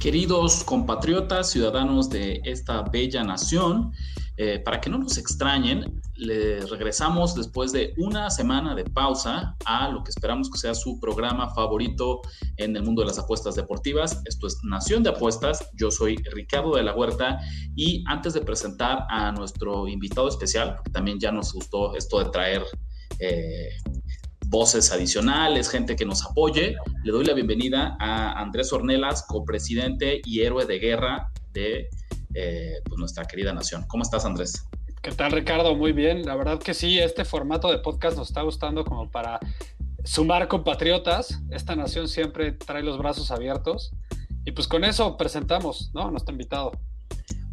Queridos compatriotas, ciudadanos de esta bella nación, eh, para que no nos extrañen, le regresamos después de una semana de pausa a lo que esperamos que sea su programa favorito en el mundo de las apuestas deportivas. Esto es Nación de Apuestas. Yo soy Ricardo de la Huerta y antes de presentar a nuestro invitado especial, porque también ya nos gustó esto de traer eh, voces adicionales, gente que nos apoye. Le doy la bienvenida a Andrés Ornelas, copresidente y héroe de guerra de eh, pues, nuestra querida nación. ¿Cómo estás, Andrés? ¿Qué tal, Ricardo? Muy bien. La verdad que sí, este formato de podcast nos está gustando como para sumar compatriotas. Esta nación siempre trae los brazos abiertos. Y pues con eso presentamos, ¿no? Nuestro invitado.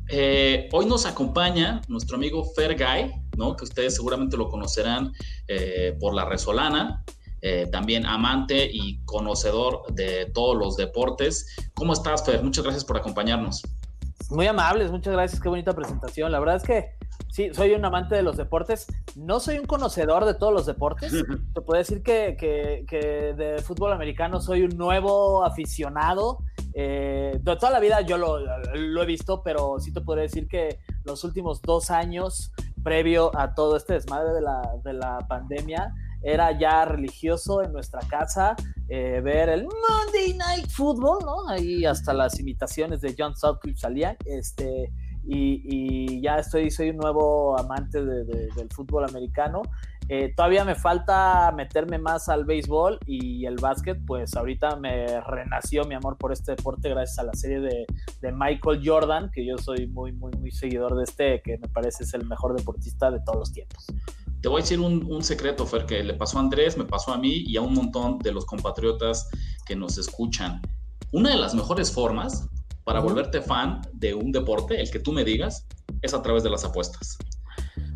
Eh, hoy nos acompaña nuestro amigo Fergay, ¿no? que ustedes seguramente lo conocerán eh, por la Resolana, eh, también amante y conocedor de todos los deportes. ¿Cómo estás, Fer? Muchas gracias por acompañarnos. Muy amables, muchas gracias, qué bonita presentación. La verdad es que sí, soy un amante de los deportes. No soy un conocedor de todos los deportes. Te puedo decir que, que, que de fútbol americano soy un nuevo aficionado. Eh, de toda la vida yo lo, lo, he visto, pero sí te podría decir que los últimos dos años, previo a todo este desmadre de la, de la pandemia, era ya religioso en nuestra casa eh, ver el Monday Night Football, ¿no? Ahí hasta las imitaciones de John Sutcliffe salían, este, y, ya estoy, soy un nuevo amante de, del fútbol americano. Eh, todavía me falta meterme más al béisbol y el básquet, pues ahorita me renació mi amor por este deporte gracias a la serie de, de, Michael Jordan, que yo soy muy, muy, muy seguidor de este, que me parece es el mejor deportista de todos los tiempos. Te voy a decir un, un secreto, Fer, que le pasó a Andrés, me pasó a mí y a un montón de los compatriotas que nos escuchan. Una de las mejores formas para volverte fan de un deporte, el que tú me digas, es a través de las apuestas.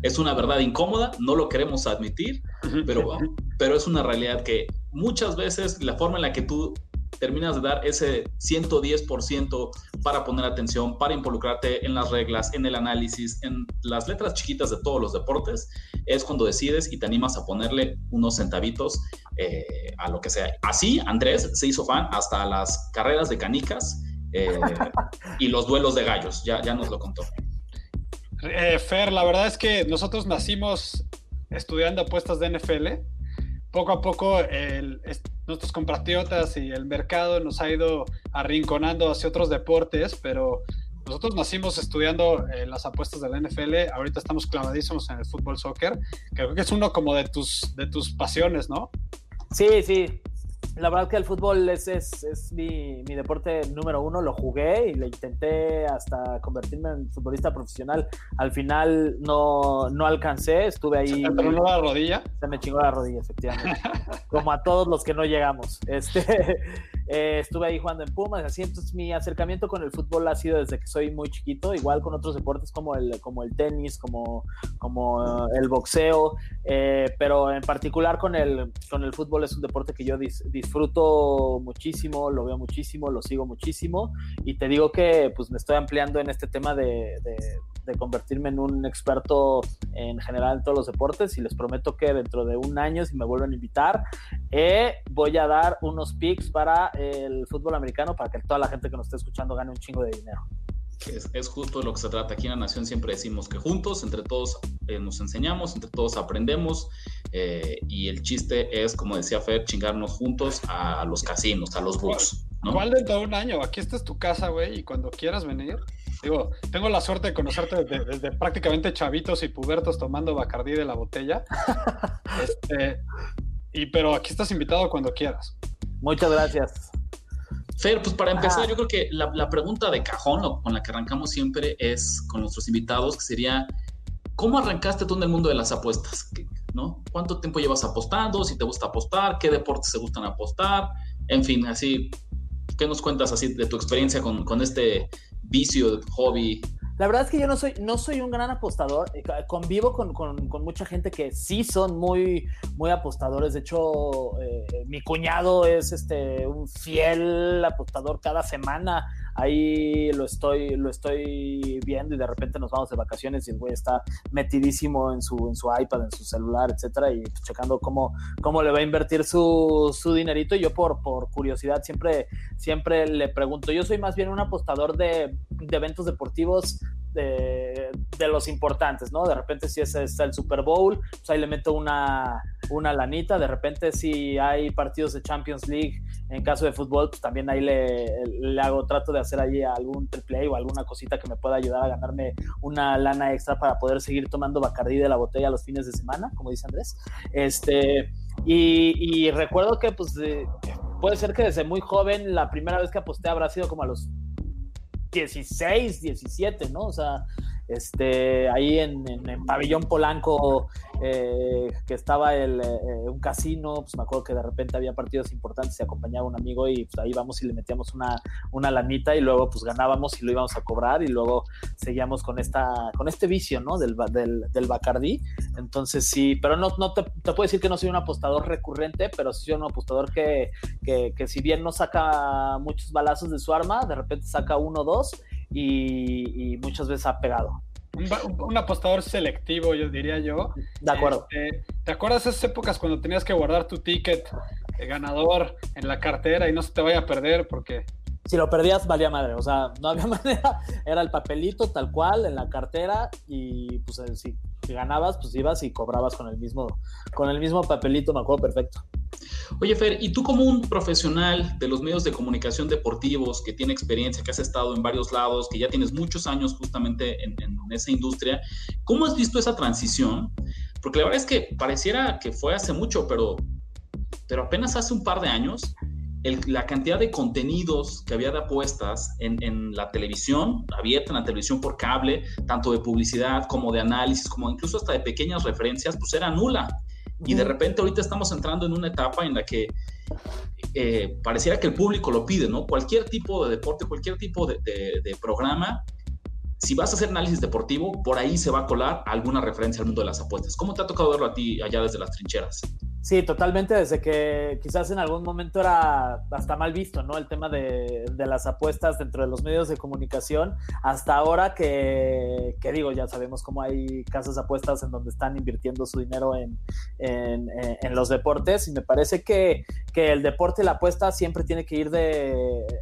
Es una verdad incómoda, no lo queremos admitir, pero, pero es una realidad que muchas veces la forma en la que tú terminas de dar ese 110% para poner atención, para involucrarte en las reglas, en el análisis, en las letras chiquitas de todos los deportes, es cuando decides y te animas a ponerle unos centavitos eh, a lo que sea. Así, Andrés se hizo fan hasta las carreras de canicas eh, y los duelos de gallos, ya, ya nos lo contó. Eh, Fer, la verdad es que nosotros nacimos estudiando apuestas de NFL. Poco a poco el, nuestros compatriotas y el mercado nos ha ido arrinconando hacia otros deportes, pero nosotros nacimos estudiando eh, las apuestas de la NFL. Ahorita estamos clavadísimos en el fútbol soccer. Creo que es uno como de tus, de tus pasiones, ¿no? Sí, sí la verdad que el fútbol es, es, es mi, mi, deporte número uno, lo jugué y le intenté hasta convertirme en futbolista profesional. Al final no, no alcancé, estuve ahí. ¿Se te la rodilla? Se me chingó la rodilla, efectivamente. Como a todos los que no llegamos. Este, eh, estuve ahí jugando en Pumas, así entonces mi acercamiento con el fútbol ha sido desde que soy muy chiquito, igual con otros deportes como el, como el tenis, como, como uh, el boxeo, eh, pero en particular con el, con el fútbol es un deporte que yo dis, disfruto muchísimo, lo veo muchísimo, lo sigo muchísimo y te digo que pues me estoy ampliando en este tema de, de, de convertirme en un experto en general en todos los deportes y les prometo que dentro de un año si me vuelven a invitar eh, voy a dar unos picks para el fútbol americano para que toda la gente que nos esté escuchando gane un chingo de dinero. Es, es, justo lo que se trata. Aquí en la Nación siempre decimos que juntos, entre todos eh, nos enseñamos, entre todos aprendemos eh, y el chiste es, como decía Fer, chingarnos juntos a los casinos, a los books. ¿no? ¿Cuál dentro de un año? Aquí esta es tu casa, güey, y cuando quieras venir. Digo, tengo la suerte de conocerte desde, desde prácticamente chavitos y pubertos tomando Bacardí de la botella. este, y, pero aquí estás invitado cuando quieras. Muchas gracias. Fer, pues para empezar, ah. yo creo que la, la, pregunta de cajón con la que arrancamos siempre es con nuestros invitados, que sería, ¿cómo arrancaste tú en el mundo de las apuestas? ¿No? cuánto tiempo llevas apostando, si te gusta apostar, qué deportes te gustan apostar, en fin, así, ¿qué nos cuentas así de tu experiencia con, con este vicio, hobby la verdad es que yo no soy, no soy un gran apostador. Eh, convivo con, con, con mucha gente que sí son muy, muy apostadores. De hecho, eh, mi cuñado es este, un fiel apostador cada semana ahí lo estoy, lo estoy viendo y de repente nos vamos de vacaciones y el güey está metidísimo en su, en su iPad, en su celular, etcétera, y pues, checando cómo, cómo le va a invertir su, su dinerito. Y yo por, por curiosidad siempre, siempre le pregunto. Yo soy más bien un apostador de, de eventos deportivos de, los importantes, ¿no? De repente si es, el Super Bowl, pues ahí le meto una, una lanita, de repente si hay partidos de Champions League, en caso de fútbol, pues también ahí le, hago, trato de hacer allí algún triple o alguna cosita que me pueda ayudar a ganarme una lana extra para poder seguir tomando Bacardí de la botella los fines de semana, como dice Andrés. Este, y recuerdo que pues puede ser que desde muy joven la primera vez que aposté habrá sido como a los 16, 17, ¿no? O sea, este, ahí en, en, Pabellón Polanco, eh, que estaba el, eh, un casino, pues me acuerdo que de repente había partidos importantes, se acompañaba un amigo y pues ahí vamos y le metíamos una, una lanita y luego pues ganábamos y lo íbamos a cobrar y luego seguíamos con esta, con este vicio, ¿no? Del, del, del Bacardí. Entonces sí, pero no, no te, puedo decir que no soy un apostador recurrente, pero sí soy un apostador que, que, que si bien no saca muchos balazos de su arma, de repente saca uno o dos y, y muchas veces ha pegado. Un, un, apostador selectivo, yo diría yo. De acuerdo. Este, ¿Te acuerdas esas épocas cuando tenías que guardar tu ticket de ganador en la cartera y no se te vaya a perder porque si lo perdías valía madre, o sea, no había manera, era el papelito tal cual en la cartera y pues eh, si, ganabas, pues ibas y cobrabas con el mismo, con el mismo papelito, me acuerdo perfecto. Oye, Fer, y tú como un profesional de los medios de comunicación deportivos, que tiene experiencia, que has estado en varios lados, que ya tienes muchos años justamente en, esa industria, ¿cómo has visto esa transición? Porque la verdad es que pareciera que fue hace mucho, pero, pero apenas hace un par de años la cantidad de contenidos que había de apuestas en, la televisión, abierta en la televisión por cable, tanto de publicidad como de análisis, como incluso hasta de pequeñas referencias, pues era nula. Y de repente ahorita estamos entrando en una etapa en la que eh, pareciera que el público lo pide, ¿no? Cualquier tipo de deporte, cualquier tipo de, de, de programa, si vas a hacer análisis deportivo, por ahí se va a colar alguna referencia al mundo de las apuestas. ¿Cómo te ha tocado verlo a ti allá desde las trincheras? Sí, totalmente, desde que quizás en algún momento era hasta mal visto, ¿no? El tema de, las apuestas dentro de los medios de comunicación, hasta ahora que, que, digo, ya sabemos cómo hay casas apuestas en donde están invirtiendo su dinero en, en, en los deportes, y me parece que, que, el deporte y la apuesta siempre tiene que ir de,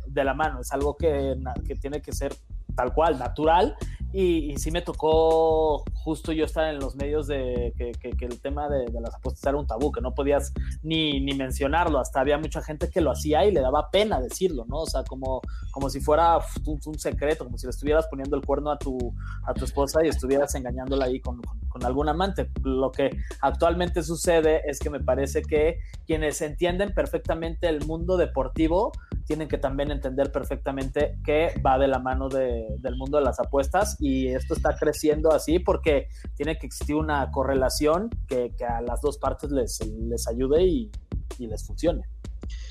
de la mano, es algo que, que tiene que ser tal cual, natural, y, y, sí me tocó justo yo estar en los medios de que, el tema de, las apuestas era un tabú, que no podías ni, ni, mencionarlo, hasta había mucha gente que lo hacía y le daba pena decirlo, ¿no? O sea, como, como si fuera un, secreto, como si le estuvieras poniendo el cuerno a tu, a tu esposa y estuvieras engañándola ahí con, con algún amante. Lo que actualmente sucede es que me parece que quienes entienden perfectamente el mundo deportivo tienen que también entender perfectamente que va de la mano de, del mundo de las apuestas y esto está creciendo así porque tiene que existir una correlación que, que a las dos partes les, les ayude y, y, les funcione.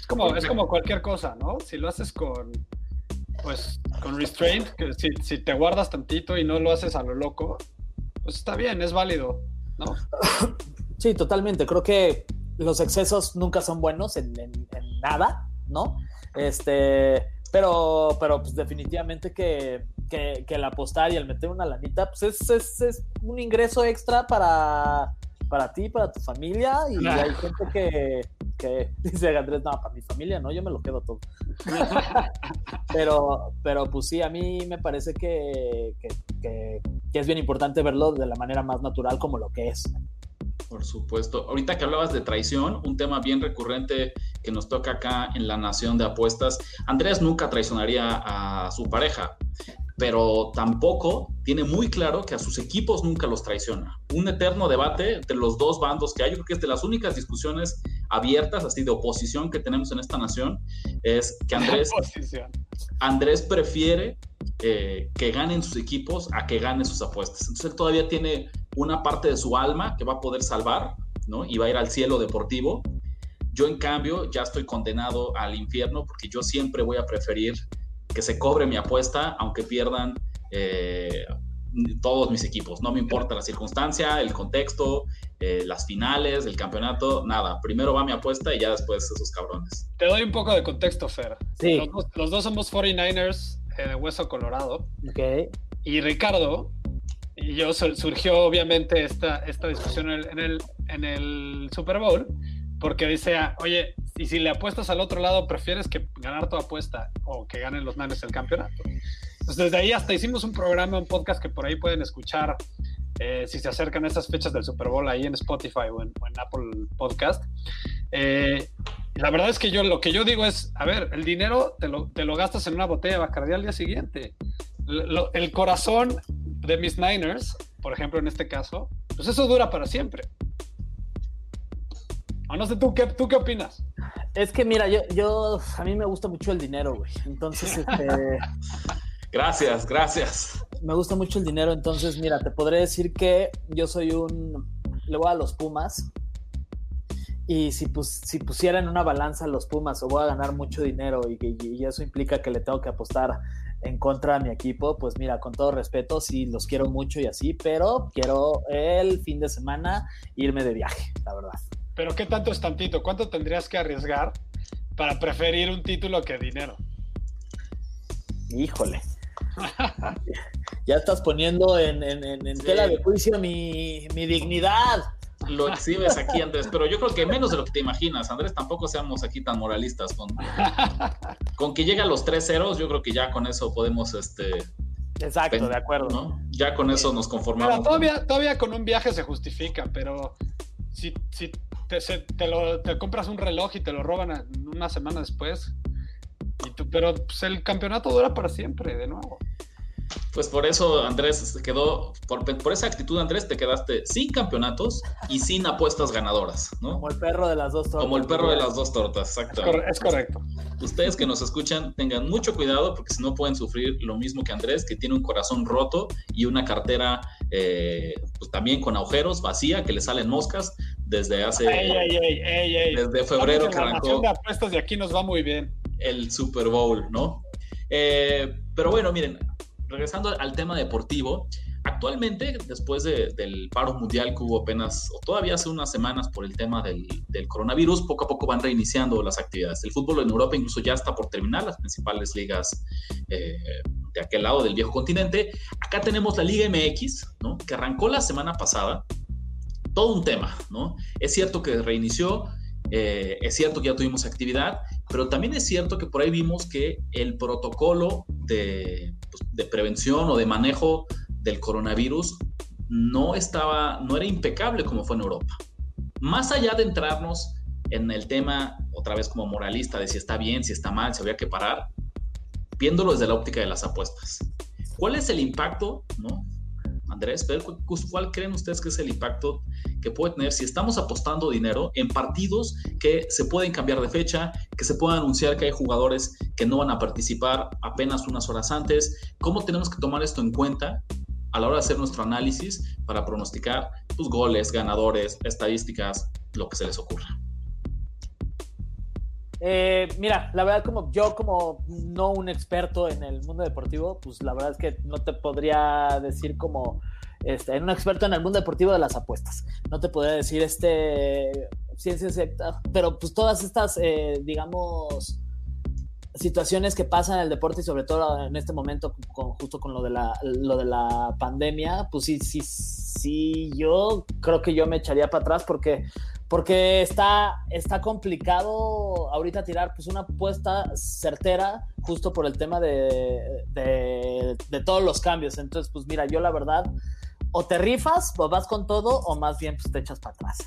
Es como, es como cualquier cosa, ¿no? Si lo haces con, pues, con restraint, que si, si te guardas tantito y no lo haces a lo loco, pues está bien, es válido, ¿no? Sí, totalmente. Creo que los excesos nunca son buenos en, en, en nada, ¿no? Este, pero, pero pues definitivamente que, que, que, el apostar y el meter una lanita, pues es, es, es un ingreso extra para, para ti, para tu familia, y nah. hay gente que, que dice Andrés, no, para mi familia no, yo me lo quedo todo. pero, pero pues sí, a mí me parece que, que, que, es bien importante verlo de la manera más natural como lo que es. Por supuesto. Ahorita que hablabas de traición, un tema bien recurrente que nos toca acá en la Nación de Apuestas, Andrés nunca traicionaría a su pareja, pero tampoco tiene muy claro que a sus equipos nunca los traiciona. Un eterno debate entre los dos bandos que hay, yo creo que es de las únicas discusiones abiertas, así de oposición que tenemos en esta nación, es que Andrés, Andrés prefiere eh, que ganen sus equipos a que ganen sus apuestas. Entonces él todavía tiene una parte de su alma que va a poder salvar ¿no? Y va a ir al cielo deportivo. Yo, en cambio, ya estoy condenado al infierno porque yo siempre voy a preferir que se cobre mi apuesta, aunque pierdan eh, todos mis equipos. No me importa la circunstancia, el contexto, eh, las finales, el campeonato, nada. Primero va mi apuesta y ya después esos cabrones. Te doy un poco de contexto, Fer. Sí. Los, dos, somos 49ers eh, de Hueso Colorado. Ok. Y Ricardo y yo surgió obviamente esta, esta discusión en el, en el, Super Bowl porque dice, oye, y si le apuestas al otro lado, prefieres que ganar tu apuesta o que ganen los Niners el campeonato. Entonces, desde ahí hasta hicimos un programa, un podcast que por ahí pueden escuchar eh, si se acercan a estas fechas del Super Bowl ahí en Spotify o en, Apple Podcast. Eh, la verdad es que yo lo que yo digo es, a ver, el dinero te lo, te lo gastas en una botella de Bacardi al día siguiente. el corazón de mis Niners, por ejemplo, en este caso, pues eso dura para siempre. O no sé, ¿tú qué, ¿tú qué opinas? Es que mira, yo, yo, a mí me gusta mucho el dinero, güey. Entonces, este... Gracias, gracias. Me gusta mucho el dinero, entonces, mira, te podré decir que yo soy un... Le voy a los Pumas. Y si, pues, si pusiera en una balanza los Pumas o voy a ganar mucho dinero y, y, eso implica que le tengo que apostar en contra de mi equipo, pues mira, con todo respeto, sí los quiero mucho y así, pero quiero el fin de semana irme de viaje, la verdad. Pero ¿qué tanto es tantito? ¿Cuánto tendrías que arriesgar para preferir un título que dinero? Híjole. ya estás poniendo en, tela de juicio mi, mi dignidad lo exhibes aquí, Andrés, pero yo creo que menos de lo que te imaginas. Andrés, tampoco seamos aquí tan moralistas. Con, con que llegue a los tres ceros, yo creo que ya con eso podemos, este... Exacto, de acuerdo. Ya con eso nos conformamos. todavía, todavía con un viaje se justifica, pero si, si te, te, lo, te compras un reloj y te lo roban una semana después, pero pues, el campeonato dura para siempre, de nuevo. Pues por eso Andrés se quedó, por, por, esa actitud Andrés te quedaste sin campeonatos y sin apuestas ganadoras, ¿no? Como el perro de las dos tortas. Como el perro de las dos tortas, exactamente. Es correcto. Ustedes que nos escuchan tengan mucho cuidado porque si no pueden sufrir lo mismo que Andrés, que tiene un corazón roto y una cartera eh, pues también con agujeros, vacía, que le salen moscas desde hace... desde febrero que arrancó... de apuestas de aquí nos va muy bien. El Super Bowl, ¿no? Eh, pero bueno, miren, regresando al tema deportivo, actualmente, después del paro mundial que hubo apenas, o todavía hace unas semanas por el tema del, coronavirus, poco a poco van reiniciando las actividades. El fútbol en Europa incluso ya está por terminar, las principales ligas eh, de aquel lado del viejo continente. Acá tenemos la Liga MX, ¿no? que arrancó la semana pasada. Todo un tema, ¿no? Es cierto que reinició, eh, es cierto que ya tuvimos actividad, pero también es cierto que por ahí vimos que el protocolo de, de prevención o de manejo del coronavirus no estaba, no era impecable como fue en Europa. Más allá de entrarnos en el tema, otra vez como moralista, de si está bien, si está mal, si había que parar, viéndolo desde la óptica de las apuestas. ¿Cuál es el impacto, no? Andrés, ¿cuál creen ustedes que es el impacto que puede tener si estamos apostando dinero en partidos que se pueden cambiar de fecha, que se puede anunciar que hay jugadores que no van a participar apenas unas horas antes? ¿Cómo tenemos que tomar esto en cuenta a la hora de hacer nuestro análisis para pronosticar tus pues, goles, ganadores, estadísticas, lo que se les ocurra? Eh, mira, la verdad, como yo, como no un experto en el mundo deportivo, pues la verdad es que no te podría decir como este, un experto en el mundo deportivo de las apuestas. No te podría decir este ciencia exacta, pero pues todas estas, eh, digamos, situaciones que pasan en el deporte y sobre todo en este momento, justo con lo de, la, lo de la pandemia, pues sí, sí, sí, yo creo que yo me echaría para atrás porque porque está, está complicado ahorita tirar pues una apuesta certera justo por el tema de, de, todos los cambios. Entonces, pues mira, yo la verdad, o te rifas, o vas con todo, o más bien pues te echas para atrás.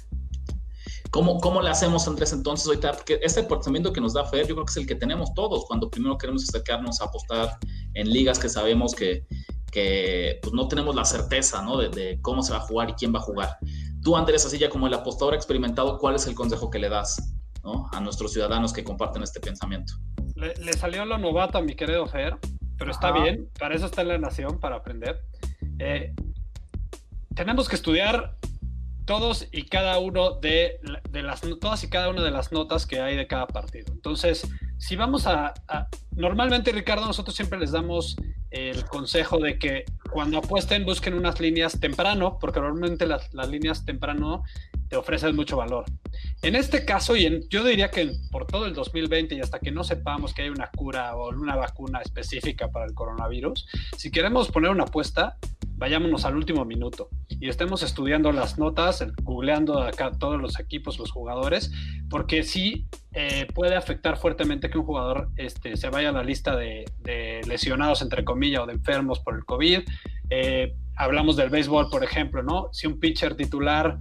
¿Cómo, ¿Cómo le hacemos, Andrés, entonces ahorita? Porque este portamiento que nos da Fer, yo creo que es el que tenemos todos cuando primero queremos acercarnos a apostar en ligas que sabemos que, que pues, no tenemos la certeza ¿no? de, de, cómo se va a jugar y quién va a jugar. Tú, Andrés, así ya como el apostador experimentado, ¿cuál es el consejo que le das a nuestros ciudadanos que comparten este pensamiento? Le, salió lo novato a mi querido Fer, pero está bien, para eso está en la nación, para aprender. Eh, tenemos que estudiar todos y cada uno de, las todas y cada una de las notas que hay de cada partido. Entonces, si vamos a, normalmente Ricardo nosotros siempre les damos el consejo de que cuando apuesten busquen unas líneas temprano, porque normalmente las, las líneas temprano te ofrecen mucho valor. En este caso, y en, yo diría que por todo el 2020 y hasta que no sepamos que hay una cura o una vacuna específica para el coronavirus, si queremos poner una apuesta, vayámonos al último minuto y estemos estudiando las notas, googleando acá todos los equipos, los jugadores, porque sí eh, puede afectar fuertemente que un jugador este, se vaya a la lista de, lesionados, entre comillas, o de enfermos por el COVID. Eh, hablamos del béisbol, por ejemplo, ¿no? Si un pitcher titular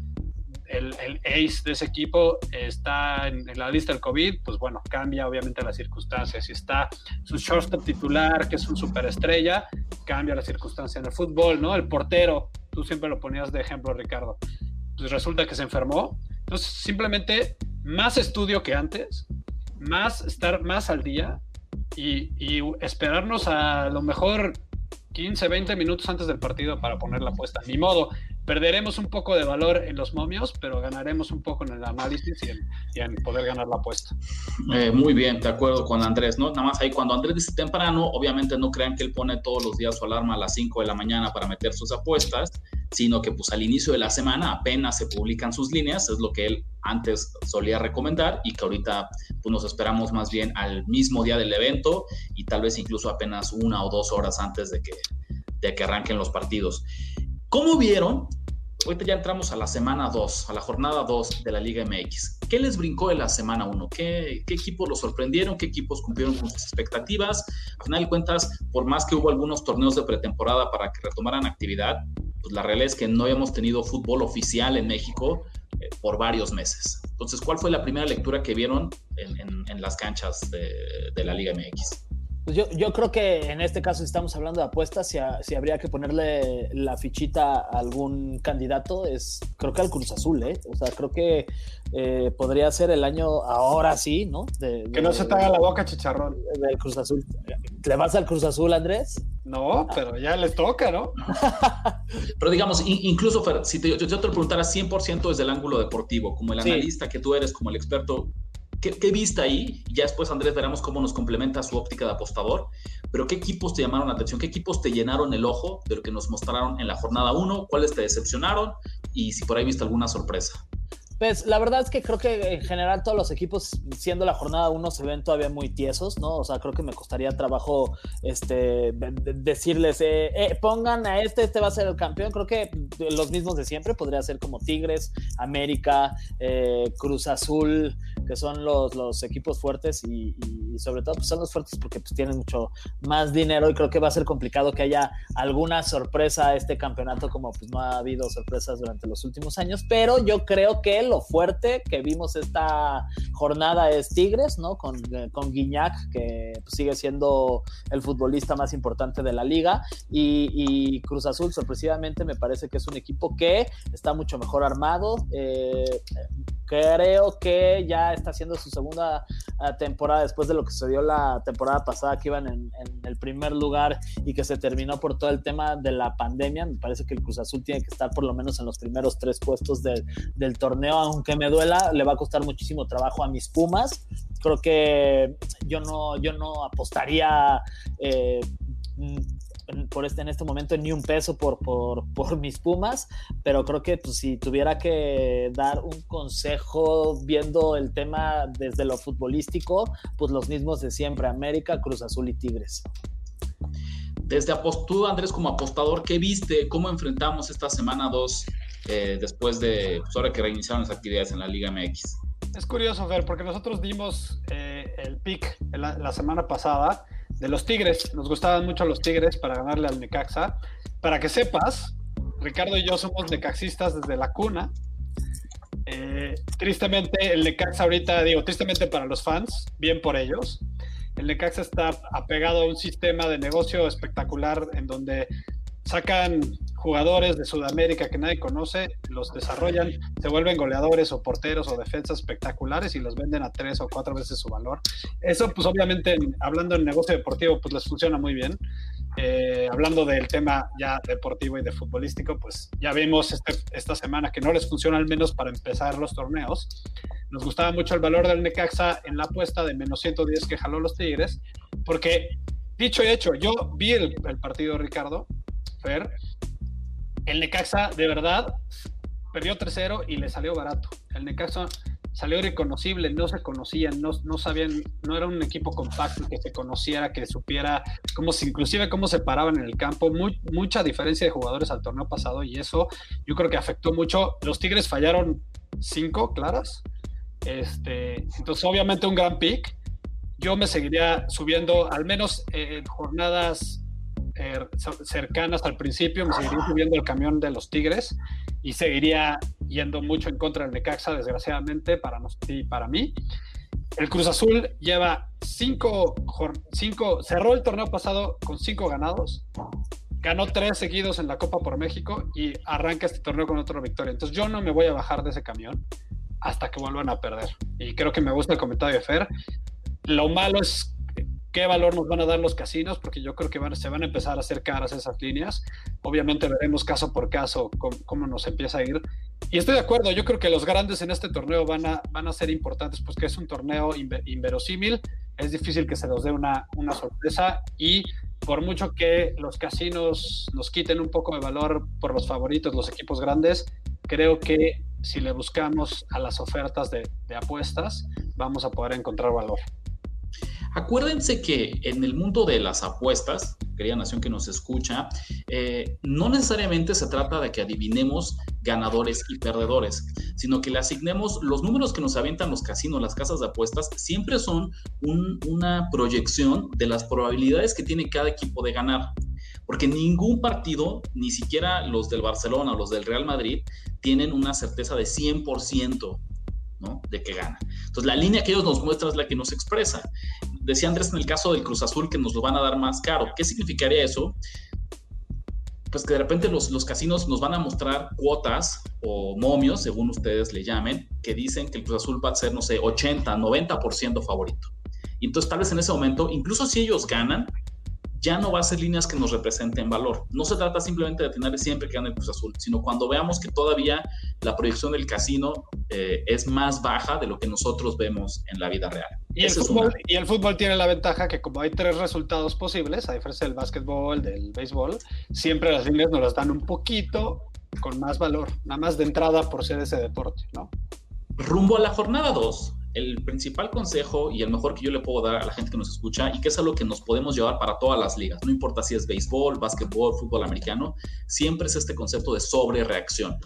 el, ace de ese equipo está en, la lista del COVID, pues bueno, cambia obviamente las circunstancias. Si está su shortstop titular, que es un superestrella, cambia la circunstancia en el fútbol, ¿no? El portero, tú siempre lo ponías de ejemplo, Ricardo. Pues resulta que se enfermó. Entonces, simplemente más estudio que antes, más estar más al día y, y esperarnos a lo mejor 15, 20 minutos antes del partido para poner la apuesta. Ni modo, perderemos un poco de valor en los momios, pero ganaremos un poco en el análisis y en, poder ganar la apuesta. Eh, muy bien, de acuerdo con Andrés, ¿no? Nada más ahí cuando Andrés dice temprano, obviamente no crean que él pone todos los días su alarma a las 5 de la mañana para meter sus apuestas, sino que pues al inicio de la semana apenas se publican sus líneas, es lo que él antes solía recomendar y que ahorita pues nos esperamos más bien al mismo día del evento y tal vez incluso apenas una o dos horas antes de que, de que arranquen los partidos. ¿Cómo vieron? Ahorita ya entramos a la semana 2, a la jornada 2 de la Liga MX. ¿Qué les brincó de la semana 1? ¿Qué, equipos los sorprendieron? ¿Qué equipos cumplieron con sus expectativas? Al final de cuentas, por más que hubo algunos torneos de pretemporada para que retomaran actividad, pues la realidad es que no habíamos tenido fútbol oficial en México eh, por varios meses. Entonces, ¿cuál fue la primera lectura que vieron en, las canchas de la Liga MX? Pues yo, yo, creo que en este caso, si estamos hablando de apuestas, si, si, habría que ponerle la fichita a algún candidato, es creo que al Cruz Azul, ¿eh? O sea, creo que eh, podría ser el año ahora sí, ¿no? que no se te haga la boca, chicharrón. Del Cruz Azul. ¿Le vas al Cruz Azul, Andrés? No, pero ya les toca, ¿no? pero digamos, incluso, Fer, si te, yo, te lo preguntara 100% desde el ángulo deportivo, como el analista que tú eres, como el experto, ¿Qué, viste ahí? Ya después, Andrés, veremos cómo nos complementa su óptica de apostador. Pero ¿qué equipos te llamaron la atención? ¿Qué equipos te llenaron el ojo de lo que nos mostraron en la jornada 1? ¿Cuáles te decepcionaron? Y si por ahí viste alguna sorpresa. Pues la verdad es que creo que en general todos los equipos, siendo la jornada 1, se ven todavía muy tiesos, ¿no? O sea, creo que me costaría trabajo este, decirles, eh, eh, pongan a este, este va a ser el campeón. Creo que los mismos de siempre, podría ser como Tigres, América, eh, Cruz Azul, que son los, los equipos fuertes y, sobre todo pues son los fuertes porque pues, tienen mucho más dinero y creo que va a ser complicado que haya alguna sorpresa a este campeonato como pues no ha habido sorpresas durante los últimos años, pero yo creo que lo fuerte que vimos esta jornada es Tigres, ¿no? Con, con Guiñac, que pues, sigue siendo el futbolista más importante de la liga, y, Cruz Azul, sorpresivamente, me parece que es un equipo que está mucho mejor armado. Eh, creo que ya está haciendo su segunda eh, temporada después de lo que sucedió la temporada pasada que iban en, el primer lugar y que se terminó por todo el tema de la pandemia. Me parece que el Cruz Azul tiene que estar por lo menos en los primeros tres puestos del torneo, aunque me duela, le va a costar muchísimo trabajo a mis Pumas. Creo que yo no, yo no apostaría eh, por este, en este momento ni un peso por, por, mis Pumas, pero creo que pues, si tuviera que dar un consejo viendo el tema desde lo futbolístico, pues los mismos de siempre, América, Cruz Azul y Tigres. Desde tú, Andrés, como apostador, ¿qué viste? ¿Cómo enfrentamos esta semana 2 eh, después de, pues ahora que reiniciaron las actividades en la Liga MX? Es curioso, ver, porque nosotros dimos eh, el pick la semana pasada de los Tigres. Nos gustaban mucho los Tigres para ganarle al Necaxa. Para que sepas, Ricardo y yo somos necaxistas desde la cuna. Eh, tristemente, el Necaxa ahorita, digo, tristemente para los fans, bien por ellos. El Necaxa está apegado a un sistema de negocio espectacular en donde sacan jugadores de Sudamérica que nadie conoce, los desarrollan, se vuelven goleadores o porteros o defensas espectaculares y los venden a tres o cuatro veces su valor. Eso, pues obviamente, hablando en negocio deportivo, pues les funciona muy bien. eh, hablando del tema ya deportivo y de futbolístico, pues ya vimos este, esta semana que no les funciona al menos para empezar los torneos. Nos gustaba mucho el valor del Necaxa en la apuesta de menos 110 que jaló los Tigres, porque dicho y hecho, yo vi el, el partido, Ricardo, Fer, el Necaxa de verdad perdió 3-0 y le salió barato. El Necaxa salió irreconocible, no se conocían, no, no sabían, no era un equipo compacto que se conociera, que supiera cómo inclusive cómo se paraban en el campo, mucha diferencia de jugadores al torneo pasado y eso yo creo que afectó mucho. Los Tigres fallaron cinco claras, este, entonces obviamente un gran pick. Yo me seguiría subiendo al menos en jornadas eh, cercanas al principio, me seguiría subiendo el camión de los Tigres y seguiría yendo mucho en contra del Necaxa, desgraciadamente, para, y para mí. El Cruz Azul lleva cinco, cinco, cerró el torneo pasado con cinco ganados, ganó tres seguidos en la Copa por México y arranca este torneo con otra victoria. Entonces yo no me voy a bajar de ese camión hasta que vuelvan a perder. Y creo que me gusta el comentario de Fer. Lo malo es qué valor nos van a dar los casinos, porque yo creo que van, se van a empezar a hacer caras esas líneas. Obviamente veremos caso por caso cómo, nos empieza a ir. Y estoy de acuerdo, yo creo que los grandes en este torneo van a, van a ser importantes, pues que es un torneo inverosímil, es difícil que se nos dé una, una sorpresa y por mucho que los casinos nos quiten un poco de valor por los favoritos, los equipos grandes, creo que si le buscamos a las ofertas de, de apuestas, vamos a poder encontrar valor. Acuérdense que en el mundo de las apuestas, querida nación que nos escucha, eh, no necesariamente se trata de que adivinemos ganadores y perdedores, sino que le asignemos los números que nos avientan los casinos, las casas de apuestas, siempre son una proyección de las probabilidades que tiene cada equipo de ganar. Porque ningún partido, ni siquiera los del Barcelona o los del Real Madrid, tienen una certeza de 100% de que gana. Entonces, la línea que ellos nos muestran es la que nos expresa. Decía Andrés en el caso del Cruz Azul que nos lo van a dar más caro. ¿Qué significaría eso? Pues que de repente los, los casinos nos van a mostrar cuotas o momios, según ustedes le llamen, que dicen que el Cruz Azul va a ser, no sé, 80, 90% favorito. Y entonces tal vez en ese momento, incluso si ellos ganan, ya no va a ser líneas que nos representen valor. No se trata simplemente de tener siempre que gane el Cruz Azul, sino cuando veamos que todavía la proyección del casino eh, es más baja de lo que nosotros vemos en la vida real. Y el, fútbol, y el, fútbol, tiene la ventaja que como hay tres resultados posibles, a diferencia del básquetbol, del béisbol, siempre las líneas nos las dan un poquito con más valor, nada más de entrada por ser ese deporte, ¿no? Rumbo a la jornada 2, el principal consejo y el mejor que yo le puedo dar a la gente que nos escucha y que es algo que nos podemos llevar para todas las ligas, no importa si es béisbol, básquetbol, fútbol americano, siempre es este concepto de sobrereacción.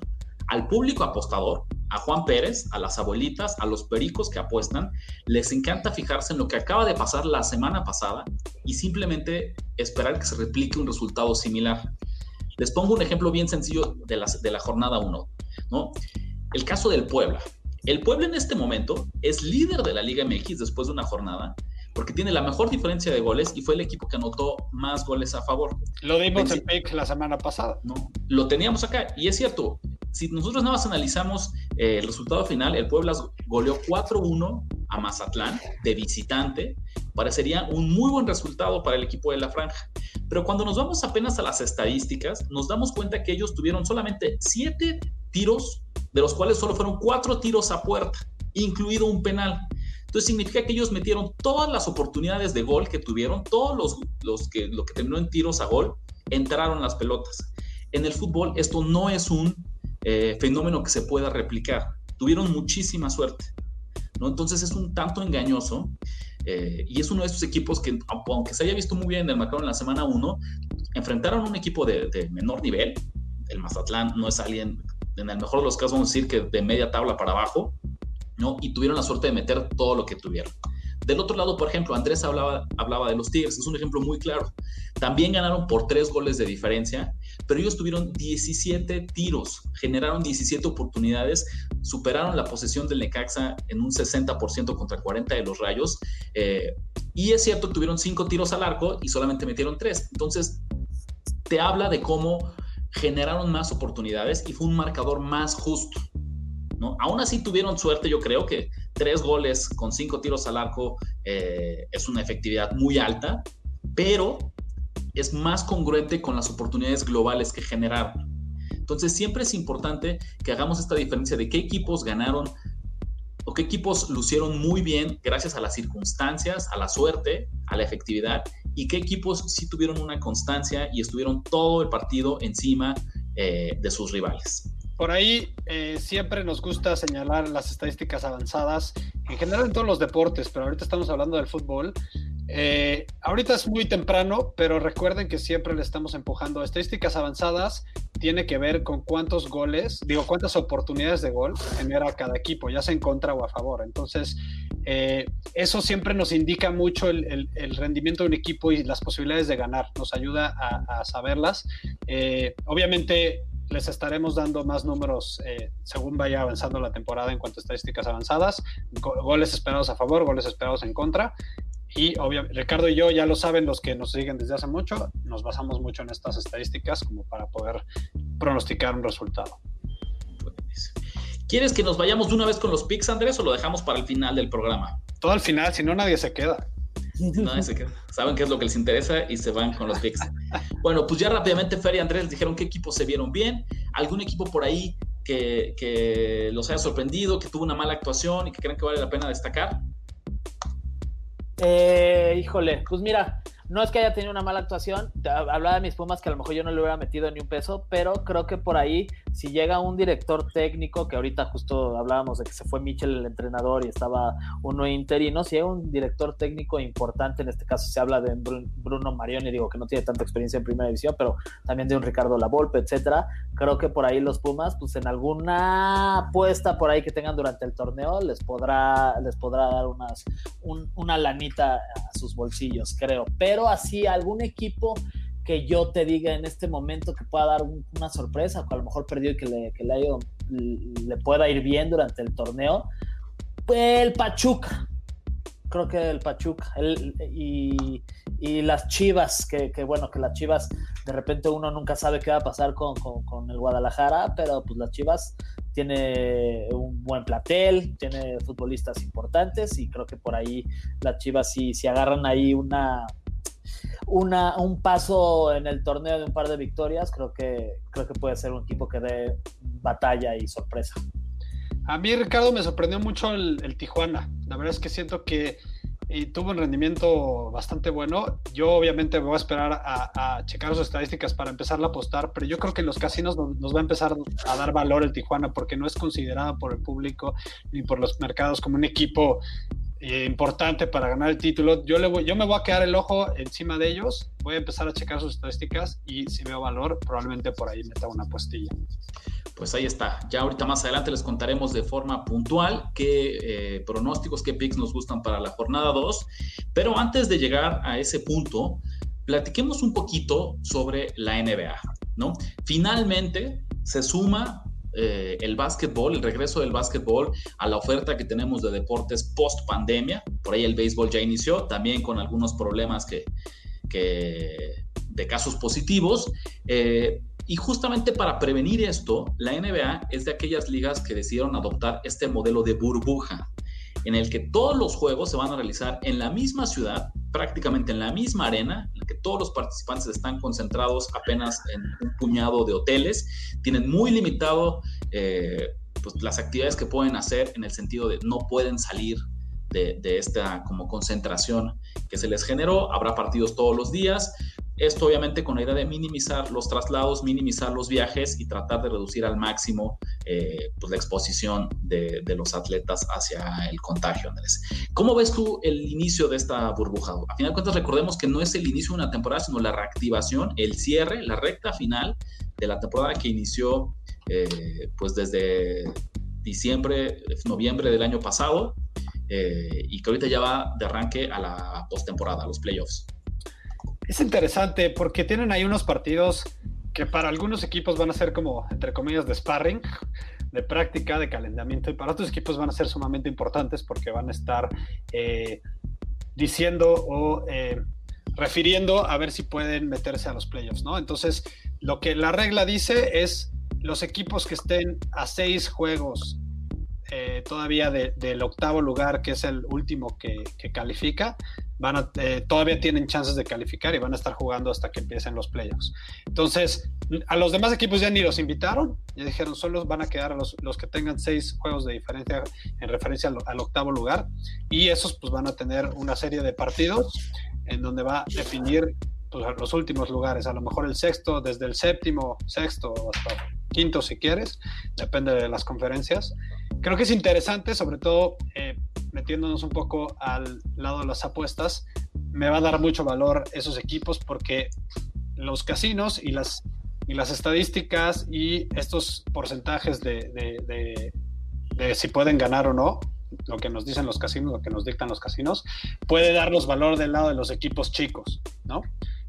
Al público apostador, a Juan Pérez, a las abuelitas, a los pericos que apuestan, les encanta fijarse en lo que acaba de pasar la semana pasada y simplemente esperar que se replique un resultado similar. Les pongo un ejemplo bien sencillo de la, de la jornada 1. ¿no? El caso del Puebla. El Puebla en este momento es líder de la Liga MX después de una jornada, porque tiene la mejor diferencia de goles y fue el equipo que anotó más goles a favor. Lo dimos en pick la semana pasada. No, lo teníamos acá. Y es cierto, si nosotros nada más analizamos eh, el resultado final, el Puebla goleó 4-1 a Mazatlán de visitante. Parecería un muy buen resultado para el equipo de la franja. Pero cuando nos vamos apenas a las estadísticas, nos damos cuenta que ellos tuvieron solamente 7 tiros de los cuales solo fueron cuatro tiros a puerta, incluido un penal. Entonces significa que ellos metieron todas las oportunidades de gol que tuvieron, todos los, los que, lo que terminó en tiros a gol, entraron las pelotas. En el fútbol esto no es un eh, fenómeno que se pueda replicar. Tuvieron muchísima suerte. ¿no? Entonces es un tanto engañoso eh, y es uno de esos equipos que, aunque se haya visto muy bien en el mercado en la semana 1, enfrentaron un equipo de, de, menor nivel. El Mazatlán no es alguien en el mejor de los casos vamos a decir que de media tabla para abajo, ¿no? Y tuvieron la suerte de meter todo lo que tuvieron. Del otro lado, por ejemplo, Andrés hablaba, hablaba de los Tigres, es un ejemplo muy claro. También ganaron por tres goles de diferencia, pero ellos tuvieron 17 tiros, generaron 17 oportunidades, superaron la posesión del Necaxa en un 60% contra 40 de los Rayos. Eh, y es cierto, tuvieron cinco tiros al arco y solamente metieron tres. Entonces, te habla de cómo generaron más oportunidades y fue un marcador más justo. ¿no? Aún así tuvieron suerte, yo creo que tres goles con cinco tiros al arco eh, es una efectividad muy alta, pero es más congruente con las oportunidades globales que generaron. Entonces siempre es importante que hagamos esta diferencia de qué equipos ganaron o qué equipos lucieron muy bien gracias a las circunstancias, a la suerte, a la efectividad, y qué equipos sí tuvieron una constancia y estuvieron todo el partido encima eh, de sus rivales. Por ahí eh, siempre nos gusta señalar las estadísticas avanzadas, en general en todos los deportes, pero ahorita estamos hablando del fútbol. Eh, ahorita es muy temprano, pero recuerden que siempre le estamos empujando. Estadísticas avanzadas tiene que ver con cuántos goles, digo, cuántas oportunidades de gol genera cada equipo, ya sea en contra o a favor. Entonces, eh, eso siempre nos indica mucho el, rendimiento de un equipo y las posibilidades de ganar. Nos ayuda a, saberlas. Eh, obviamente, les estaremos dando más números según vaya avanzando la temporada en cuanto a estadísticas avanzadas, goles esperados a favor, goles esperados en contra, y obviamente, Ricardo y yo ya lo saben, los que nos siguen desde hace mucho, nos basamos mucho en estas estadísticas como para poder pronosticar un resultado. ¿Quieres que nos vayamos de una vez con los picks, Andrés, o lo dejamos para el final del programa? Todo al final, si no nadie se queda. Nadie se queda. Saben qué es lo que les interesa y se van con los picks. bueno, pues ya rápidamente Fer y Andrés dijeron qué equipos se vieron bien. ¿Algún equipo por ahí que, que los haya sorprendido, que tuvo una mala actuación y que crean que vale la pena destacar? Eh, híjole, pues mira, no es que haya tenido una mala actuación, hablaba de mis Pumas que a lo mejor yo no le hubiera metido ni un peso, pero creo que por ahí, si llega un director técnico, que ahorita justo hablábamos de que se fue Michel el entrenador y estaba uno interino, si hay un director técnico importante, en este caso se habla de Bruno Marioni, digo que no tiene tanta experiencia en primera división, pero también de un Ricardo Lavolpe, etcétera, creo que por ahí los Pumas, pues en alguna apuesta por ahí que tengan durante el torneo, les podrá, les podrá dar unas, una lanita a sus bolsillos, creo, pero pero así algún equipo que yo te diga en este momento que pueda dar una sorpresa, que a lo mejor perdió y que le, que le, pueda ir bien durante el torneo, pues el Pachuca. Creo que el Pachuca. y, las Chivas, que, bueno, que las Chivas, de repente uno nunca sabe qué va a pasar con, con, el Guadalajara, pero pues las Chivas tiene un buen platel, tiene futbolistas importantes y creo que por ahí las Chivas si, si agarran ahí una, una, un paso en el torneo de un par de victorias, creo que, creo que puede ser un equipo que dé batalla y sorpresa. A mí, Ricardo, me sorprendió mucho el, Tijuana. La verdad es que siento que eh, tuvo un rendimiento bastante bueno. Yo obviamente me voy a esperar a, checar sus estadísticas para empezar a apostar, pero yo creo que en los casinos nos, va a empezar a dar valor el Tijuana porque no es considerado por el público ni por los mercados como un equipo eh, importante para ganar el título. Yo, le voy, yo me voy a quedar el ojo encima de ellos, voy a empezar a checar sus estadísticas y si veo valor, probablemente por ahí meta una postilla. Pues ahí está. Ya ahorita más adelante les contaremos de forma puntual qué eh, pronósticos, qué picks nos gustan para la jornada 2. Pero antes de llegar a ese punto, platiquemos un poquito sobre la NBA, ¿no? Finalmente se suma eh, el básquetbol, el regreso del básquetbol a la oferta que tenemos de deportes post pandemia. Por ahí el béisbol ya inició, también con algunos problemas que, de casos positivos. Eh, y justamente para prevenir esto, la NBA es de aquellas ligas que decidieron adoptar este modelo de burbuja, en el que todos los juegos se van a realizar en la misma ciudad, prácticamente en la misma arena, en la que todos los participantes están concentrados apenas en un puñado de hoteles, tienen muy limitado eh, pues, las actividades que pueden hacer en el sentido de no pueden salir de, de, esta como concentración que se les generó, habrá partidos todos los días, esto obviamente con la idea de minimizar los traslados, minimizar los viajes y tratar de reducir al máximo eh, pues, la exposición de, los atletas hacia el contagio, Andrés. ¿Cómo ves tú el inicio de esta burbuja? A final de cuentas, recordemos que no es el inicio de una temporada, sino la reactivación, el cierre, la recta final de la temporada que inició eh, pues desde diciembre, noviembre del año pasado eh, y que ahorita ya va de arranque a la postemporada, a los playoffs. Es interesante porque tienen ahí unos partidos que para algunos equipos van a ser como, entre comillas, de sparring, de práctica, de calentamiento, y para otros equipos van a ser sumamente importantes porque van a estar eh, diciendo o eh, refiriendo a ver si pueden meterse a los playoffs, ¿no? Entonces, lo que la regla dice es los equipos que estén a seis juegos eh, todavía del octavo lugar, que es el último que, califica, van a, eh, todavía tienen chances de calificar y van a estar jugando hasta que empiecen los playoffs. Entonces, a los demás equipos ya ni los invitaron, ya dijeron, solo van a quedar los, los que tengan seis juegos de diferencia en referencia al, octavo lugar, y esos pues van a tener una serie de partidos en donde va a definir pues, los últimos lugares, a lo mejor el sexto, desde el séptimo, sexto hasta quinto si quieres, depende de las conferencias. Creo que es interesante, sobre todo eh, metiéndonos un poco al lado de las apuestas, me va a dar mucho valor esos equipos porque los casinos y las, y las estadísticas y estos porcentajes de, si pueden ganar o no, lo que nos dicen los casinos, lo que nos dictan los casinos, puede darnos valor del lado de los equipos chicos, ¿no?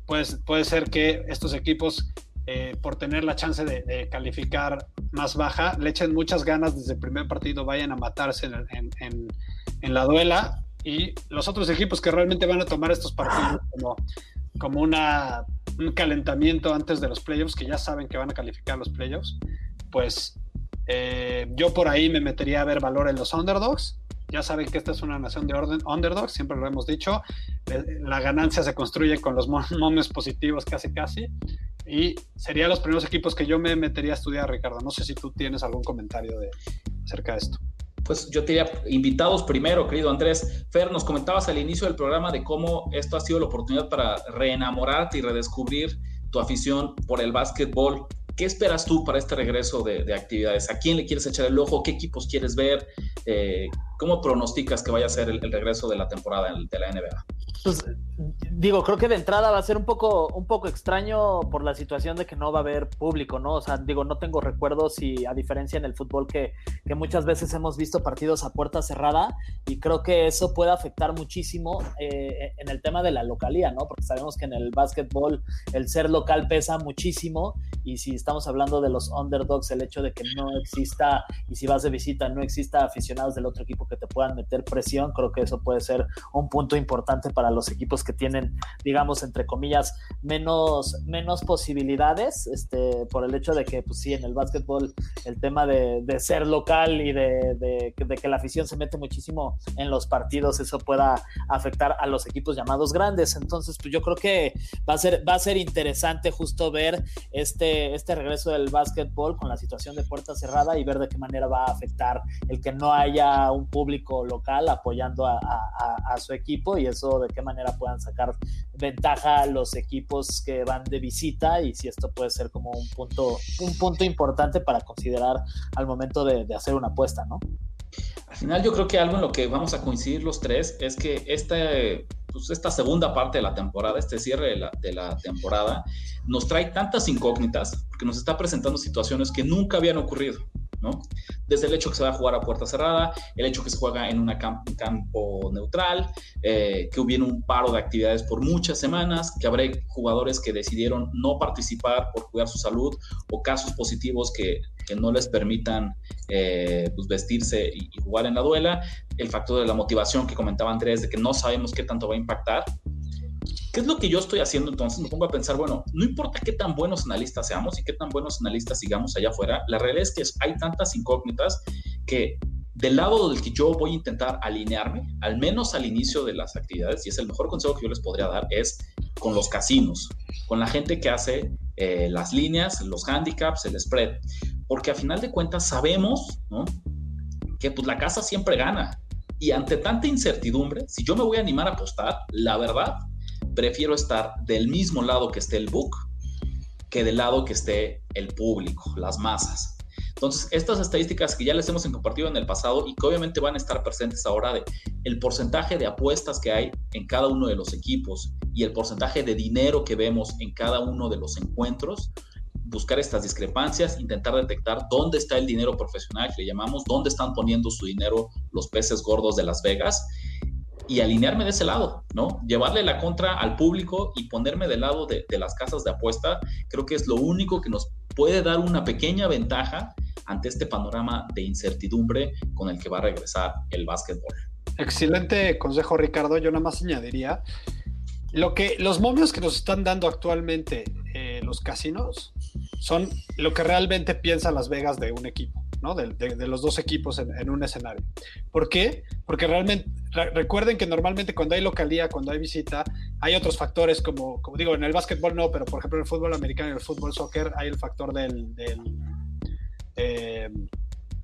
Pues, puede ser que estos equipos, eh, por tener la chance de, calificar más baja, le echen muchas ganas desde el primer partido, vayan a matarse en, en, en la duela y los otros equipos que realmente van a tomar estos partidos como, como una, un calentamiento antes de los playoffs, que ya saben que van a calificar los playoffs, pues eh, yo por ahí me metería a ver valor en los underdogs. Ya saben que esta es una nación de orden, underdogs, siempre lo hemos dicho. Eh, la ganancia se construye con los momios positivos casi casi. Y serían los primeros equipos que yo me metería a estudiar, Ricardo. No sé si tú tienes algún comentario de, acerca de esto pues yo te diría invitados primero, querido Andrés. Fer, nos comentabas al inicio del programa de cómo esto ha sido la oportunidad para reenamorarte y redescubrir tu afición por el básquetbol. ¿Qué esperas tú para este regreso de, actividades? ¿A quién le quieres echar el ojo? ¿Qué equipos quieres ver? Eh, ¿Cómo pronosticas que vaya a ser el, regreso de la temporada de la NBA? Pues digo, creo que de entrada va a ser un poco, un poco extraño por la situación de que no va a haber público, ¿no? O sea, digo, no tengo recuerdos y a diferencia en el fútbol que, que muchas veces hemos visto partidos a puerta cerrada y creo que eso puede afectar muchísimo eh, en el tema de la localía, ¿no? Porque sabemos que en el básquetbol el ser local pesa muchísimo y si estamos hablando de los underdogs, el hecho de que no exista y si vas de visita no exista aficionados del otro equipo que te puedan meter presión, creo que eso puede ser un punto importante para los equipos que tienen digamos, entre comillas, menos, menos posibilidades, este, por el hecho de que, pues sí, en el básquetbol el tema de, ser local y de, que la afición se mete muchísimo en los partidos, eso pueda afectar a los equipos llamados grandes. Entonces, pues yo creo que va a ser, va a ser interesante justo ver este, este regreso del básquetbol con la situación de puerta cerrada y ver de qué manera va a afectar el que no haya un público local apoyando a, su equipo y eso de qué manera puedan sacar ventaja a los equipos que van de visita y si esto puede ser como un punto, un punto importante para considerar al momento de, hacer una apuesta, ¿no? Al final yo creo que algo en lo que vamos a coincidir los tres es que este, pues esta segunda parte de la temporada, este cierre de la, de la, temporada, nos trae tantas incógnitas porque nos está presentando situaciones que nunca habían ocurrido. Desde el hecho que se va a jugar a puerta cerrada, el hecho que se juega en un campo neutral, eh, que hubiera un paro de actividades por muchas semanas, que habrá jugadores que decidieron no participar por cuidar su salud o casos positivos que, no les permitan eh, pues, vestirse y, y jugar en la duela, el factor de la motivación que comentaba Andrés, de que no sabemos qué tanto va a impactar, ¿Qué es lo que yo estoy haciendo entonces? Me pongo a pensar, bueno, no importa qué tan buenos analistas seamos y qué tan buenos analistas sigamos allá afuera, la realidad es que hay tantas incógnitas que del lado del que yo voy a intentar alinearme, al menos al inicio de las actividades, y es el mejor consejo que yo les podría dar, es con los casinos, con la gente que hace eh, las líneas, los handicaps, el spread, porque a final de cuentas sabemos que pues la casa siempre gana. Y ante tanta incertidumbre, si yo me voy a animar a apostar, la verdad prefiero estar del mismo lado que esté el book que del lado que esté el público, las masas. Entonces, estas estadísticas que ya les hemos compartido en el pasado y que obviamente van a estar presentes ahora de el porcentaje de apuestas que hay en cada uno de los equipos y el porcentaje de dinero que vemos en cada uno de los encuentros, buscar estas discrepancias, intentar detectar dónde está el dinero profesional que le llamamos, dónde están poniendo su dinero los peces gordos de Las Vegas y alinearme de ese lado, ¿no? Llevarle la contra al público y ponerme del lado de, las casas de apuesta, creo que es lo único que nos puede dar una pequeña ventaja ante este panorama de incertidumbre con el que va a regresar el básquetbol. Excelente consejo, Ricardo. Yo nada más añadiría lo que los momios que nos están dando actualmente eh, los casinos son lo que realmente piensa Las Vegas de un equipo. ¿No? de, los dos equipos en, un escenario. ¿Por qué? Porque realmente, recuerden que normalmente cuando hay localía, cuando hay visita, hay otros factores como, como digo, en el básquetbol no, pero por ejemplo en el fútbol americano y el fútbol soccer hay el factor del... Eh,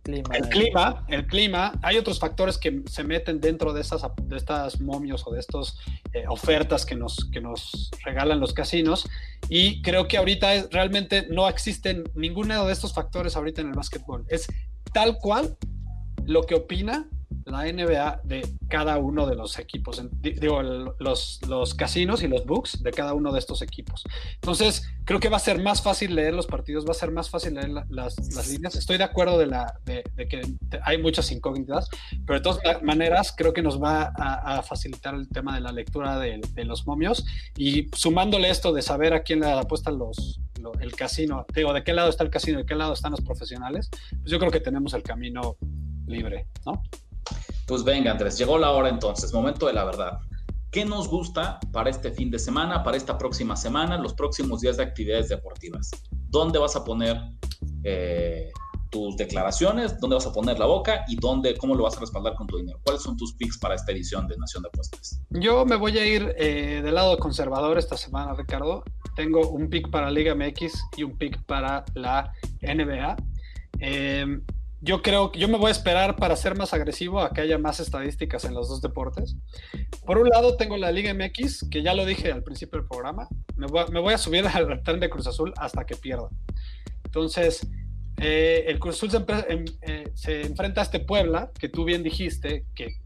el clima, el clima, hay otros factores que se meten dentro de estas, de estas momios o de estas eh, ofertas que nos, que nos regalan los casinos. Y creo que ahorita realmente no existen ninguno de estos factores ahorita en el básquetbol. Es tal cual lo que opina la NBA de cada uno de los equipos, digo, los, los casinos y los books de cada uno de estos equipos. Entonces, creo que va a ser más fácil leer los partidos, va a ser más fácil leer las, las, líneas. Estoy de acuerdo de, la, de, que hay muchas incógnitas, pero de todas maneras creo que nos va a, facilitar el tema de la lectura de, los momios y sumándole esto de saber a quién le apuestan los, el casino, digo, de qué lado está el casino, de qué lado están los profesionales, pues yo creo que tenemos el camino libre, ¿no? Pues venga, Andrés, llegó la hora entonces, momento de la verdad. ¿Qué nos gusta para este fin de semana, para esta próxima semana, los próximos días de actividades deportivas? ¿Dónde vas a poner eh, tus declaraciones? ¿Dónde vas a poner la boca? ¿Y dónde, cómo lo vas a respaldar con tu dinero? ¿Cuáles son tus picks para esta edición de Nación de Apuestas? Yo me voy a ir eh, del lado conservador esta semana, Ricardo. Tengo un pick para Liga MX y un pick para la NBA. Eh, yo creo que yo me voy a esperar para ser más agresivo a que haya más estadísticas en los dos deportes. Por un lado tengo la Liga MX, que ya lo dije al principio del programa, me voy a, subir al tren de Cruz Azul hasta que pierda. Entonces, eh, el Cruz Azul se, em, eh, se, enfrenta a este Puebla, que tú bien dijiste, que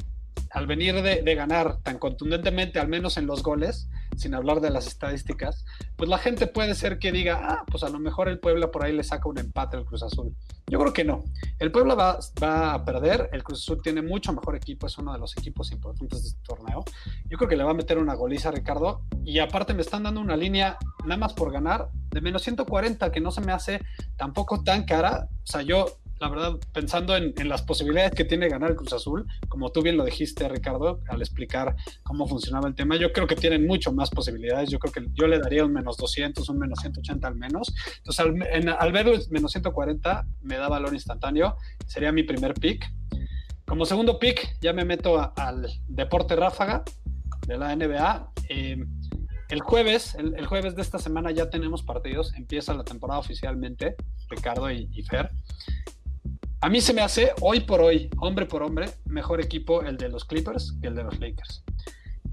al venir de, ganar tan contundentemente, al menos en los goles, sin hablar de las estadísticas, pues la gente puede ser que diga, ah, pues a lo mejor el Puebla por ahí le saca un empate al Cruz Azul. Yo creo que no. El Puebla va, a perder, el Cruz Azul tiene mucho mejor equipo, es uno de los equipos importantes de este torneo. Yo creo que le va a meter una goliza a Ricardo y aparte me están dando una línea nada más por ganar de menos 140 que no se me hace tampoco tan cara. O sea, yo la verdad, pensando en, las posibilidades que tiene ganar el Cruz Azul, como tú bien lo dijiste, Ricardo, al explicar cómo funcionaba el tema, yo creo que tienen mucho más posibilidades. Yo creo que yo le daría un menos 200, un menos 180 al menos. Entonces, al, al verlo menos 140, me da valor instantáneo. Sería mi primer pick. Como segundo pick, ya me meto al deporte ráfaga de la NBA. Eh, el jueves, el, jueves de esta semana ya tenemos partidos, empieza la temporada oficialmente, Ricardo y Fer. A mí se me hace, hoy por hoy, hombre por hombre, mejor equipo el de los Clippers que el de los Lakers.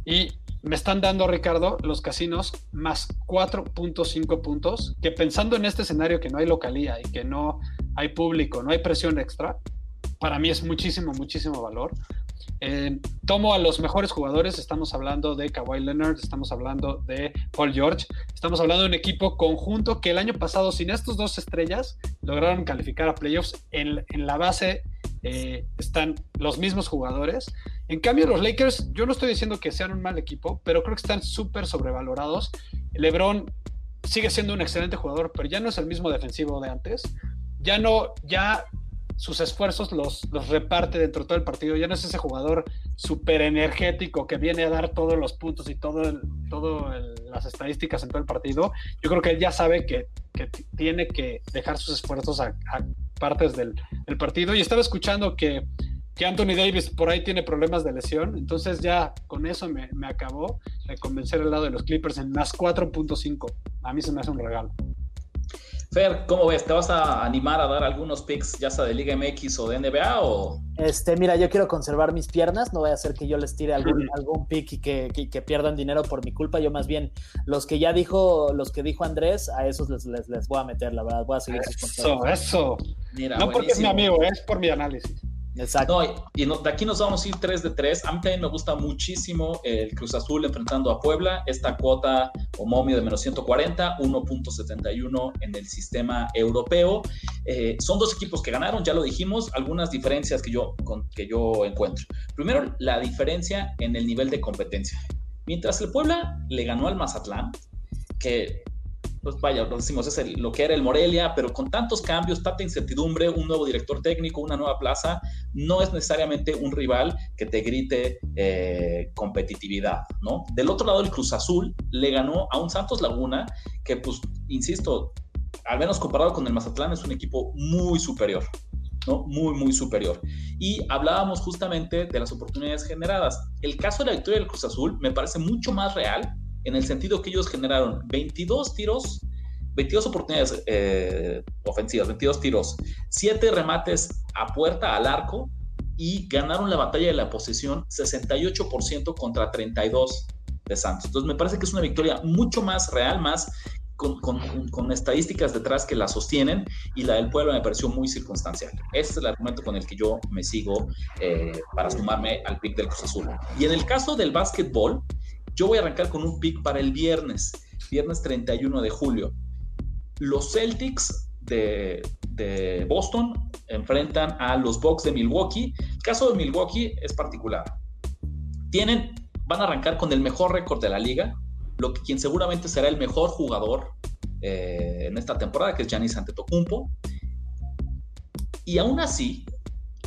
Y me están dando, Ricardo, los casinos más 4.5 puntos, que pensando en este escenario que no hay localía y que no hay público, no hay presión extra, para mí es muchísimo, muchísimo valor. Eh, tomo a los mejores jugadores, estamos hablando de Kawhi Leonard, estamos hablando de Paul George, estamos hablando de un equipo conjunto que el año pasado sin estos dos estrellas lograron calificar a playoffs. En, la base eh, están los mismos jugadores. En cambio, los Lakers, yo no estoy diciendo que sean un mal equipo, pero creo que están súper sobrevalorados. LeBron sigue siendo un excelente jugador, pero ya no es el mismo defensivo de antes. Ya no, ya sus esfuerzos los, los reparte dentro de todo el partido. Ya no es ese jugador súper energético que viene a dar todos los puntos y todo, todo las estadísticas en todo el partido. Yo creo que él ya sabe que, que tiene que dejar sus esfuerzos a, partes del, del, partido. Y estaba escuchando que, que, Anthony Davis por ahí tiene problemas de lesión. Entonces ya con eso me, me acabó de convencer el lado de los Clippers en más 4.5. A mí se me hace un regalo. Fer, ¿cómo ves? ¿Te vas a animar a dar algunos picks, ya sea de Liga MX o de NBA? O... Este, mira, yo quiero conservar mis piernas, no voy a hacer que yo les tire algún, algún pick y que, pierdan dinero por mi culpa. Yo más bien, los que ya dijo, los que dijo Andrés, a esos les, les, voy a meter, la verdad, voy a seguir Eso, eso. no porque es mi amigo, es por mi análisis. Exacto. y, de aquí nos vamos a ir 3 de 3. A mí también me gusta muchísimo el Cruz Azul enfrentando a Puebla. Esta cuota o momio de menos 140, 1.71 en el sistema europeo. Eh, son dos equipos que ganaron, ya lo dijimos. Algunas diferencias que yo, que yo encuentro. Primero, la diferencia en el nivel de competencia. Mientras el Puebla le ganó al Mazatlán, que pues vaya, decimos, es lo que era el Morelia, pero con tantos cambios, tanta incertidumbre, un nuevo director técnico, una nueva plaza, no es necesariamente un rival que te grite eh, competitividad, ¿no? Del otro lado, el Cruz Azul le ganó a un Santos Laguna que, pues, insisto, al menos comparado con el Mazatlán, es un equipo muy superior. ¿no? Muy, muy superior. Y hablábamos justamente de las oportunidades generadas. El caso de la victoria del Cruz Azul me parece mucho más real en el sentido que ellos generaron 22 tiros, 22 oportunidades eh, ofensivas, 22 tiros, 7 remates a puerta, al arco, y ganaron la batalla de la posesión 68% contra 32 de Santos. Entonces me parece que es una victoria mucho más real, más con, estadísticas detrás que la sostienen y la del pueblo me pareció muy circunstancial. Ese es el argumento con el que yo me sigo eh, para sumarme al pick del Cruz Azul. Y en el caso del básquetbol, yo voy a arrancar con un pick para el viernes, viernes 31 de julio. Los Celtics de, Boston enfrentan a los Bucks de Milwaukee. El caso de Milwaukee es particular. Tienen, van a arrancar con el mejor récord de la liga, lo que quien seguramente será el mejor jugador eh, en esta temporada, que es Giannis Antetokounmpo. Y aún así,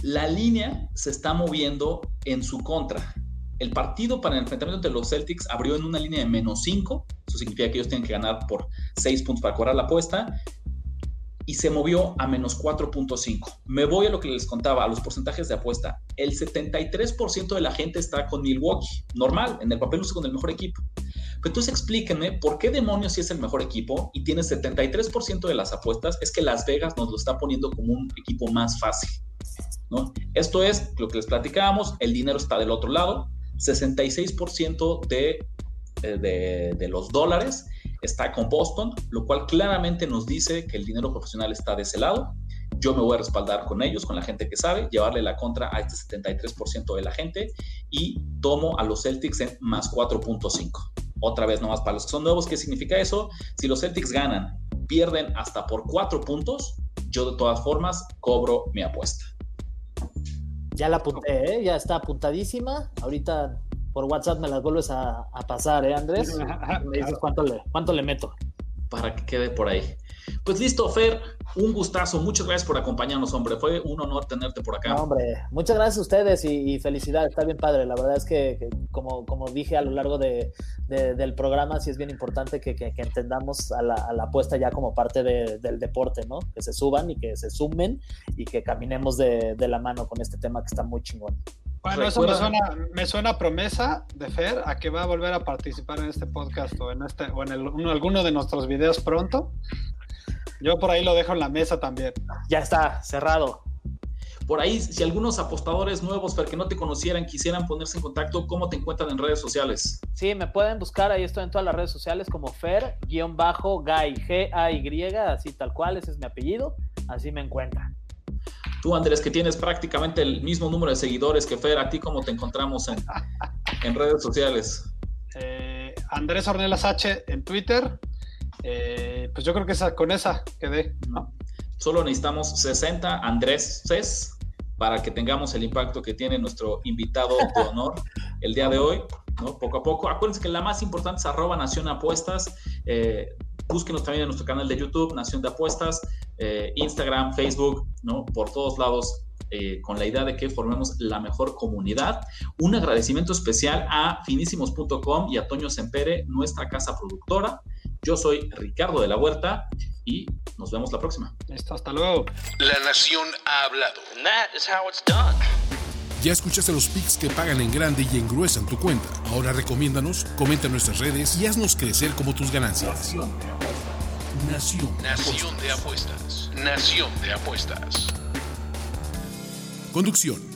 la línea se está moviendo en su contra. El partido para el enfrentamiento entre los Celtics abrió en una línea de menos 5. Eso significa que ellos tienen que ganar por 6 puntos para cobrar la apuesta y se movió a menos 4.5. Me voy a lo que les contaba, a los porcentajes de apuesta. El 73% de la gente está con Milwaukee, normal, en el papel no con el mejor equipo. Pero entonces explíquenme por qué demonios si es el mejor equipo y tiene 73% de las apuestas, es que Las Vegas nos lo está poniendo como un equipo más fácil. ¿no? Esto es lo que les platicábamos, el dinero está del otro lado, 66% de, eh, de, de los dólares está con Boston, lo cual claramente nos dice que el dinero profesional está de ese lado. Yo me voy a respaldar con ellos, con la gente que sabe, llevarle la contra a este 73% de la gente y tomo a los Celtics en más 4.5. Otra vez nomás para los que son nuevos, ¿qué significa eso? Si los Celtics ganan, pierden hasta por 4 puntos, yo de todas formas cobro mi apuesta. Ya la apunté, ¿eh? ya está apuntadísima. Ahorita por WhatsApp me las vuelves a, pasar, ¿eh, Andrés? Me dices cuánto le, cuánto le meto. Para que quede por ahí. Pues listo, Fer, un gustazo. Muchas gracias por acompañarnos, hombre. Fue un honor tenerte por acá. hombre, muchas gracias a ustedes y, felicidades. Está bien padre. La verdad es que, como, como dije a lo largo de, del programa, sí es bien importante que, entendamos a la, apuesta ya como parte del deporte, ¿no? Que se suban y que se sumen y que caminemos de la mano con este tema que está muy chingón. Bueno, eso me suena, me suena promesa de Fer a que va a volver a participar en este podcast o en, este, o en alguno de nuestros videos pronto. Yo por ahí lo dejo en la mesa también. Ya está, cerrado. Por ahí, si algunos apostadores nuevos, Fer, que no te conocieran, quisieran ponerse en contacto, ¿cómo te encuentran en redes sociales? Sí, me pueden buscar, ahí estoy en todas las redes sociales como Fer-Guy, G-A-Y, así tal cual, ese es mi apellido, así me encuentran. Tú, Andrés, que tienes prácticamente el mismo número de seguidores que Fer, ¿a ti cómo te encontramos en, en redes sociales? Eh, Andrés Ornelas H en Twitter. Eh, pues yo creo que con esa quedé. Solo necesitamos 60 Andrés Cés para que tengamos el impacto que tiene nuestro invitado de honor el día de hoy, ¿no? Poco a poco. Acuérdense que la más importante es arroba Nación Apuestas. Eh, búsquenos también en nuestro canal de YouTube, Nación de Apuestas, eh, Instagram, Facebook, ¿no? Por todos lados. Eh, con la idea de que formemos la mejor comunidad. Un agradecimiento especial a finísimos.com y a Toño Sempere, nuestra casa productora. Yo soy Ricardo de la Huerta y nos vemos la próxima. Listo, hasta luego. La Nación ha hablado. that is how it's done. Ya escuchaste los pics que pagan en grande y engruesan tu cuenta. Ahora recomiéndanos, comenta en nuestras redes y haznos crecer como tus ganancias. Nación. Nación de apuestas. Nación de apuestas. Conducción.